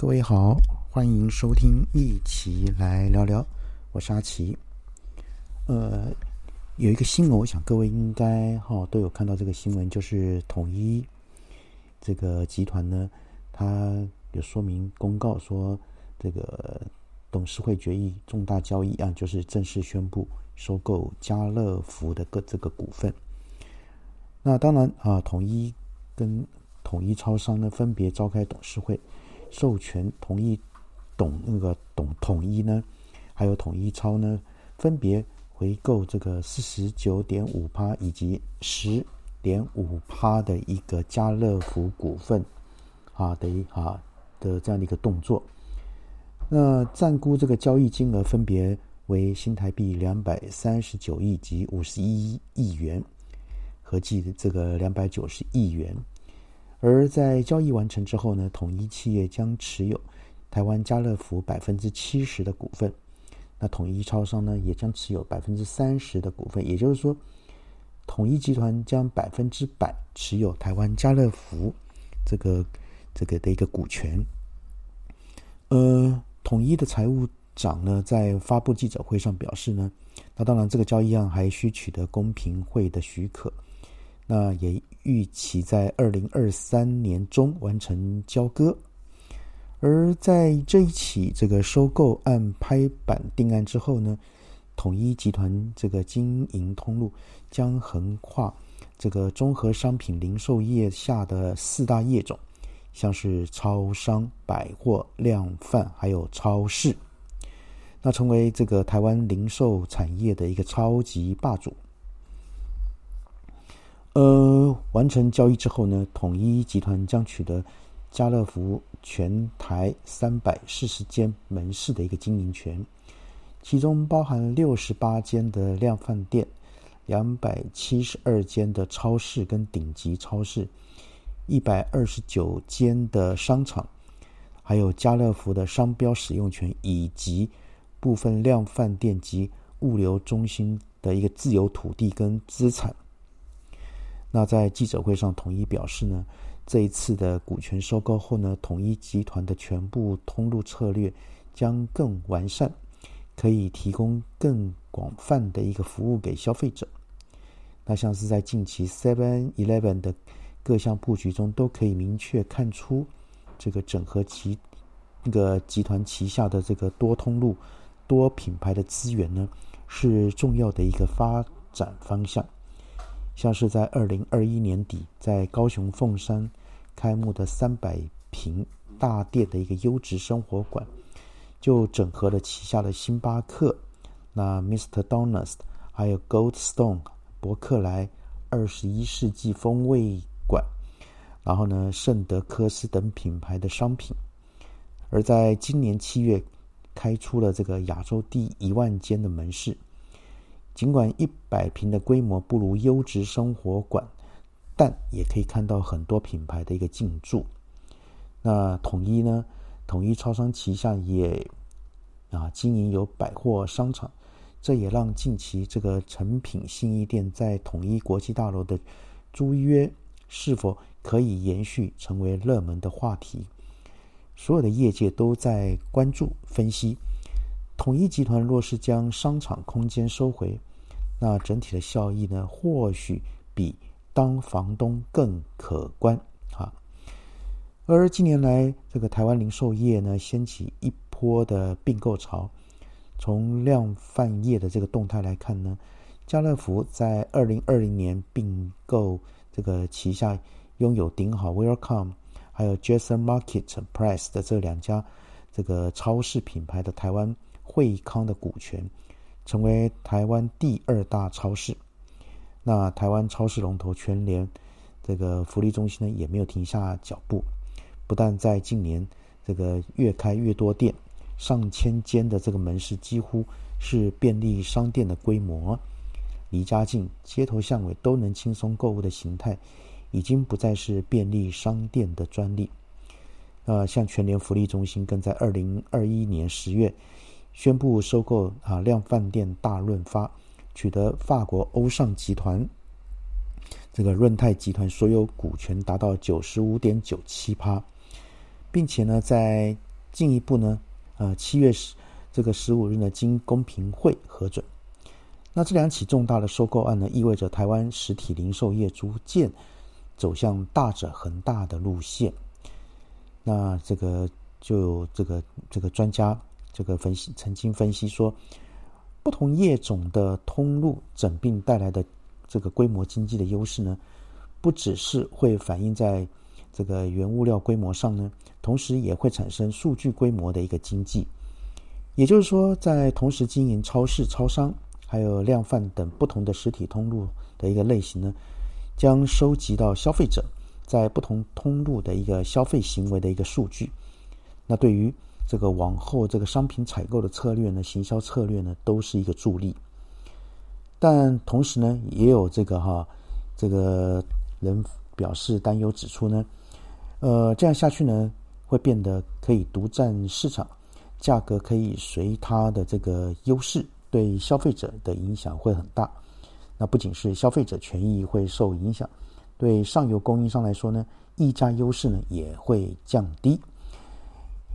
各位好，欢迎收听，一起来聊聊。我是阿奇。呃，有一个新闻，我想各位应该哈都有看到这个新闻，就是统一这个集团呢，它有说明公告说，这个董事会决议重大交易啊，就是正式宣布收购家乐福的个这个股份。那当然啊，统一跟统一超商呢，分别召开董事会。授权同意董那个董统一呢，还有统一超呢，分别回购这个四十九点五趴以及十点五趴的一个家乐福股份啊的一啊的这样的一个动作。那暂估这个交易金额分别为新台币两百三十九亿及五十一亿元，合计这个两百九十亿元。而在交易完成之后呢，统一企业将持有台湾家乐福百分之七十的股份，那统一超商呢也将持有百分之三十的股份，也就是说，统一集团将百分之百持有台湾家乐福这个这个的一个股权。呃，统一的财务长呢在发布记者会上表示呢，那当然这个交易案还需取得公平会的许可。那也预期在二零二三年中完成交割，而在这一起这个收购案拍板定案之后呢，统一集团这个经营通路将横跨这个综合商品零售业下的四大业种，像是超商、百货、量贩还有超市，那成为这个台湾零售产业的一个超级霸主。呃，完成交易之后呢，统一集团将取得家乐福全台三百四十间门市的一个经营权，其中包含六十八间的量贩店，两百七十二间的超市跟顶级超市，一百二十九间的商场，还有家乐福的商标使用权，以及部分量贩店及物流中心的一个自有土地跟资产。那在记者会上，统一表示呢，这一次的股权收购后呢，统一集团的全部通路策略将更完善，可以提供更广泛的一个服务给消费者。那像是在近期 Seven Eleven 的各项布局中，都可以明确看出，这个整合其那个集团旗下的这个多通路、多品牌的资源呢，是重要的一个发展方向。像是在二零二一年底，在高雄凤山开幕的三百平大店的一个优质生活馆，就整合了旗下的星巴克、那 Mr. Donuts，还有 Goldstone、伯克莱、二十一世纪风味馆，然后呢，圣德科斯等品牌的商品。而在今年七月，开出了这个亚洲第一万间的门市。尽管一百平的规模不如优质生活馆，但也可以看到很多品牌的一个进驻。那统一呢？统一超商旗下也啊经营有百货商场，这也让近期这个成品信义店在统一国际大楼的租约是否可以延续，成为热门的话题。所有的业界都在关注分析，统一集团若是将商场空间收回。那整体的效益呢，或许比当房东更可观啊。而近年来，这个台湾零售业呢，掀起一波的并购潮。从量贩业的这个动态来看呢，家乐福在二零二零年并购这个旗下拥有顶好 Welcome 还有 Jason Market Price 的这两家这个超市品牌的台湾惠康的股权。成为台湾第二大超市，那台湾超市龙头全联这个福利中心呢，也没有停下脚步，不但在近年这个越开越多店，上千间的这个门市几乎是便利商店的规模，离家近、街头巷尾都能轻松购物的形态，已经不再是便利商店的专利。呃，像全联福利中心，更在二零二一年十月。宣布收购啊量饭店大润发，取得法国欧尚集团这个润泰集团所有股权达到九十五点九七趴，并且呢，在进一步呢，呃，七月十这个十五日呢，经公平会核准。那这两起重大的收购案呢，意味着台湾实体零售业逐渐走向大者恒大的路线。那这个就这个这个专家这个分析曾经分析说，不同业种的通路整并带来的这个规模经济的优势呢，不只是会反映在这个原物料规模上呢，同时也会产生数据规模的一个经济。也就是说，在同时经营超市、超商。还有量贩等不同的实体通路的一个类型呢，将收集到消费者在不同通路的一个消费行为的一个数据。那对于这个往后这个商品采购的策略呢，行销策略呢，都是一个助力。但同时呢，也有这个哈，这个人表示担忧，指出呢，呃，这样下去呢，会变得可以独占市场，价格可以随它的这个优势。对消费者的影响会很大，那不仅是消费者权益会受影响，对上游供应商来说呢，溢价优势呢也会降低。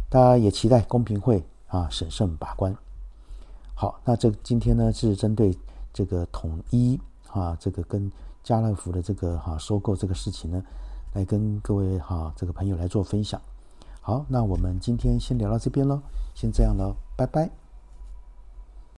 大家也期待公平会啊审慎把关。好，那这今天呢是针对这个统一啊这个跟家乐福的这个哈收购这个事情呢，来跟各位哈这个朋友来做分享。好，那我们今天先聊到这边喽，先这样喽，拜拜。